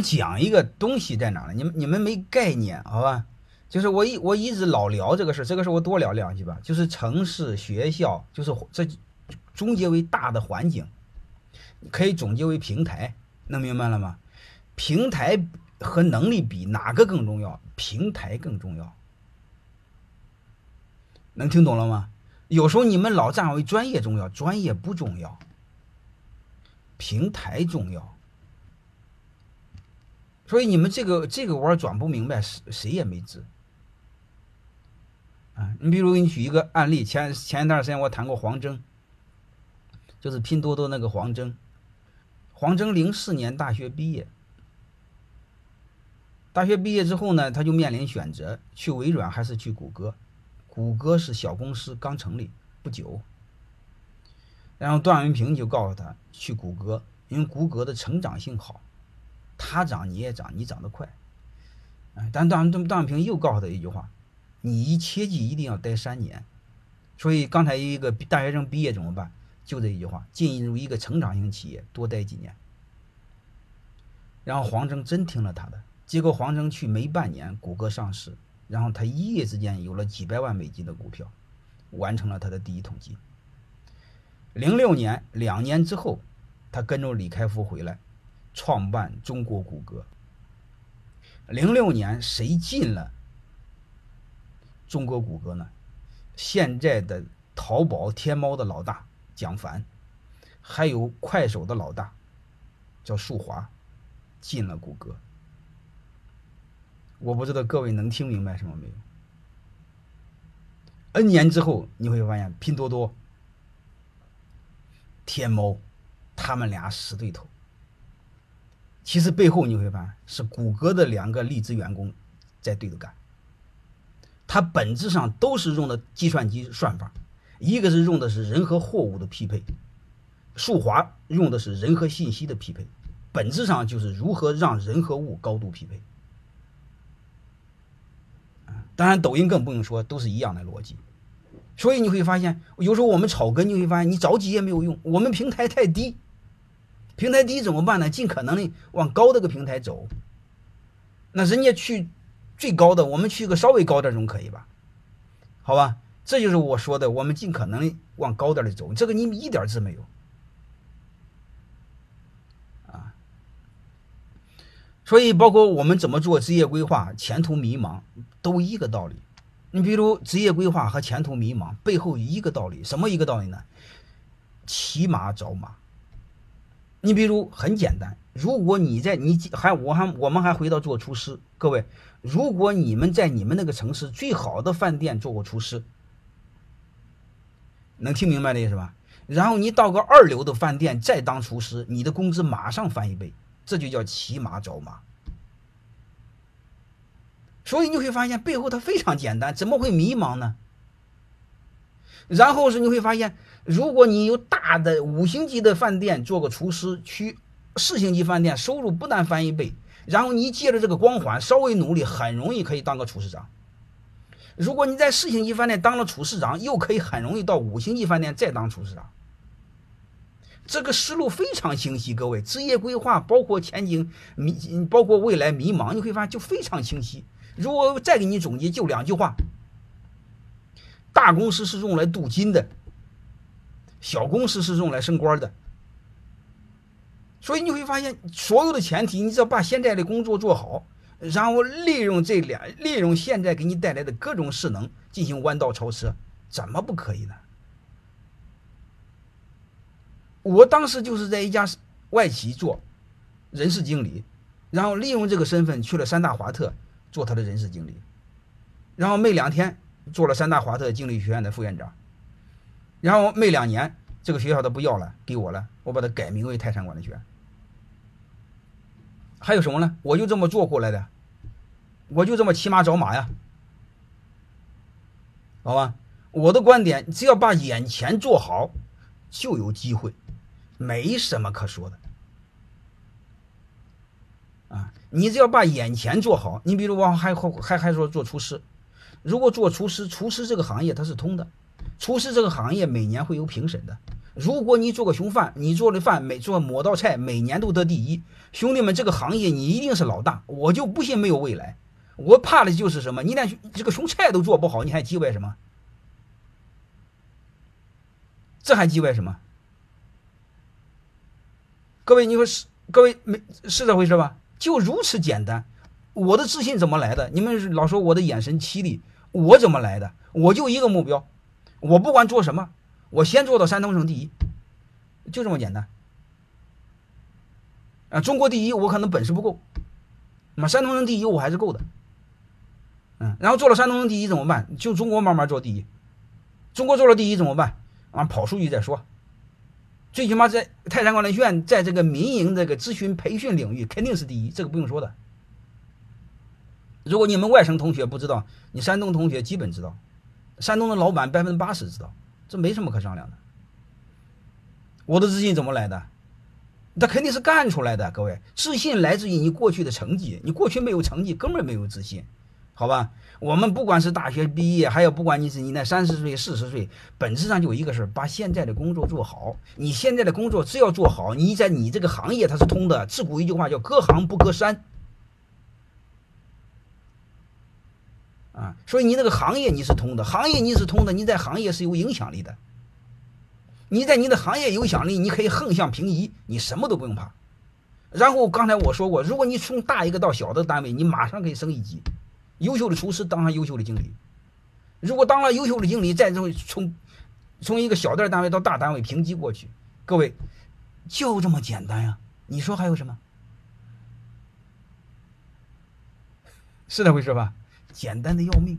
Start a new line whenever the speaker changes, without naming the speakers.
们讲一个东西在哪呢？你们你们没概念，好吧？就是我一我一直老聊这个事，这个事我多聊两句吧。就是城市、学校，就是这总结为大的环境，可以总结为平台，能明白了吗？平台和能力比哪个更重要？平台更重要，能听懂了吗？有时候你们老站为专业重要，专业不重要，平台重要。所以你们这个这个弯转不明白，谁谁也没治。啊，你比如给你举一个案例，前前一段时间我谈过黄峥，就是拼多多那个黄峥。黄峥零四年大学毕业，大学毕业之后呢，他就面临选择，去微软还是去谷歌。谷歌是小公司，刚成立不久。然后段文平就告诉他去谷歌，因为谷歌的成长性好。他涨你也涨，你涨得快，哎，但段段段平又告诉他一句话：你一切记一定要待三年。所以刚才一个大学生毕业怎么办？就这一句话：进入一个成长型企业多待几年。然后黄峥真听了他的，结果黄峥去没半年，谷歌上市，然后他一夜之间有了几百万美金的股票，完成了他的第一桶金。零六年两年之后，他跟着李开复回来。创办中国谷歌。零六年谁进了中国谷歌呢？现在的淘宝、天猫的老大蒋凡，还有快手的老大叫束华，进了谷歌。我不知道各位能听明白什么没有？N 年之后你会发现，拼多多、天猫，他们俩死对头。其实背后你会发现是谷歌的两个离职员工在对着干，它本质上都是用的计算机算法，一个是用的是人和货物的匹配，数华用的是人和信息的匹配，本质上就是如何让人和物高度匹配。当然抖音更不用说，都是一样的逻辑。所以你会发现，有时候我们草根，你会发现你着急也没有用，我们平台太低。平台低怎么办呢？尽可能的往高这个平台走。那人家去最高的，我们去个稍微高点总可以吧？好吧，这就是我说的，我们尽可能往高点的走。这个你一点字没有啊。所以，包括我们怎么做职业规划、前途迷茫，都一个道理。你比如职业规划和前途迷茫背后一个道理，什么一个道理呢？骑马找马。你比如很简单，如果你在你还我还我们还回到做厨师，各位，如果你们在你们那个城市最好的饭店做过厨师，能听明白的意思吧？然后你到个二流的饭店再当厨师，你的工资马上翻一倍，这就叫骑马找马。所以你会发现背后它非常简单，怎么会迷茫呢？然后是你会发现。如果你有大的五星级的饭店做个厨师，去四星级饭店收入不但翻一倍，然后你借着这个光环稍微努力，很容易可以当个厨师长。如果你在四星级饭店当了厨师长，又可以很容易到五星级饭店再当厨师长。这个思路非常清晰，各位职业规划包括前景迷，包括未来迷茫，你会发现就非常清晰。如果再给你总结，就两句话：大公司是用来镀金的。小公司是用来升官的，所以你会发现，所有的前提，你只要把现在的工作做好，然后利用这两，利用现在给你带来的各种势能进行弯道超车，怎么不可以呢？我当时就是在一家外企做人事经理，然后利用这个身份去了三大华特做他的人事经理，然后没两天做了三大华特经理学院的副院长。然后没两年，这个学校他不要了，给我了，我把它改名为泰山管理学院。还有什么呢？我就这么做过来的，我就这么骑马找马呀，好吧？我的观点，只要把眼前做好，就有机会，没什么可说的。啊，你只要把眼前做好，你比如我还还还说做厨师，如果做厨师，厨师这个行业它是通的。厨师这个行业每年会有评审的，如果你做个熊饭，你做的饭每做某道菜每年都得第一，兄弟们，这个行业你一定是老大，我就不信没有未来。我怕的就是什么？你连这个熊菜都做不好，你还叽歪什么？这还叽歪什么？各位，你说是？各位没是这回事吧？就如此简单。我的自信怎么来的？你们老说我的眼神犀利，我怎么来的？我就一个目标，我不管做什么，我先做到山东省第一，就这么简单。啊，中国第一我可能本事不够，那么山东省第一我还是够的。嗯，然后做了山东省第一怎么办？就中国慢慢做第一，中国做了第一怎么办？啊，跑数据再说。最起码在泰山管理学院，在这个民营这个咨询培训领域肯定是第一，这个不用说的。如果你们外省同学不知道，你山东同学基本知道，山东的老板百分之八十知道，这没什么可商量的。我的自信怎么来的？那肯定是干出来的。各位，自信来自于你过去的成绩，你过去没有成绩，根本没有自信。好吧，我们不管是大学毕业，还有不管你是你那三十岁、四十岁，本质上就一个事儿，把现在的工作做好。你现在的工作只要做好，你在你这个行业它是通的。自古一句话叫“隔行不隔山”，啊，所以你那个行业你是通的，行业你是通的，你在行业是有影响力的。你在你的行业有影响力，你可以横向平移，你什么都不用怕。然后刚才我说过，如果你从大一个到小的单位，你马上可以升一级。优秀的厨师当上优秀的经理，如果当了优秀的经理，再从从从一个小店单位到大单位评级过去，各位就这么简单呀？你说还有什么？是那回事吧？简单的要命。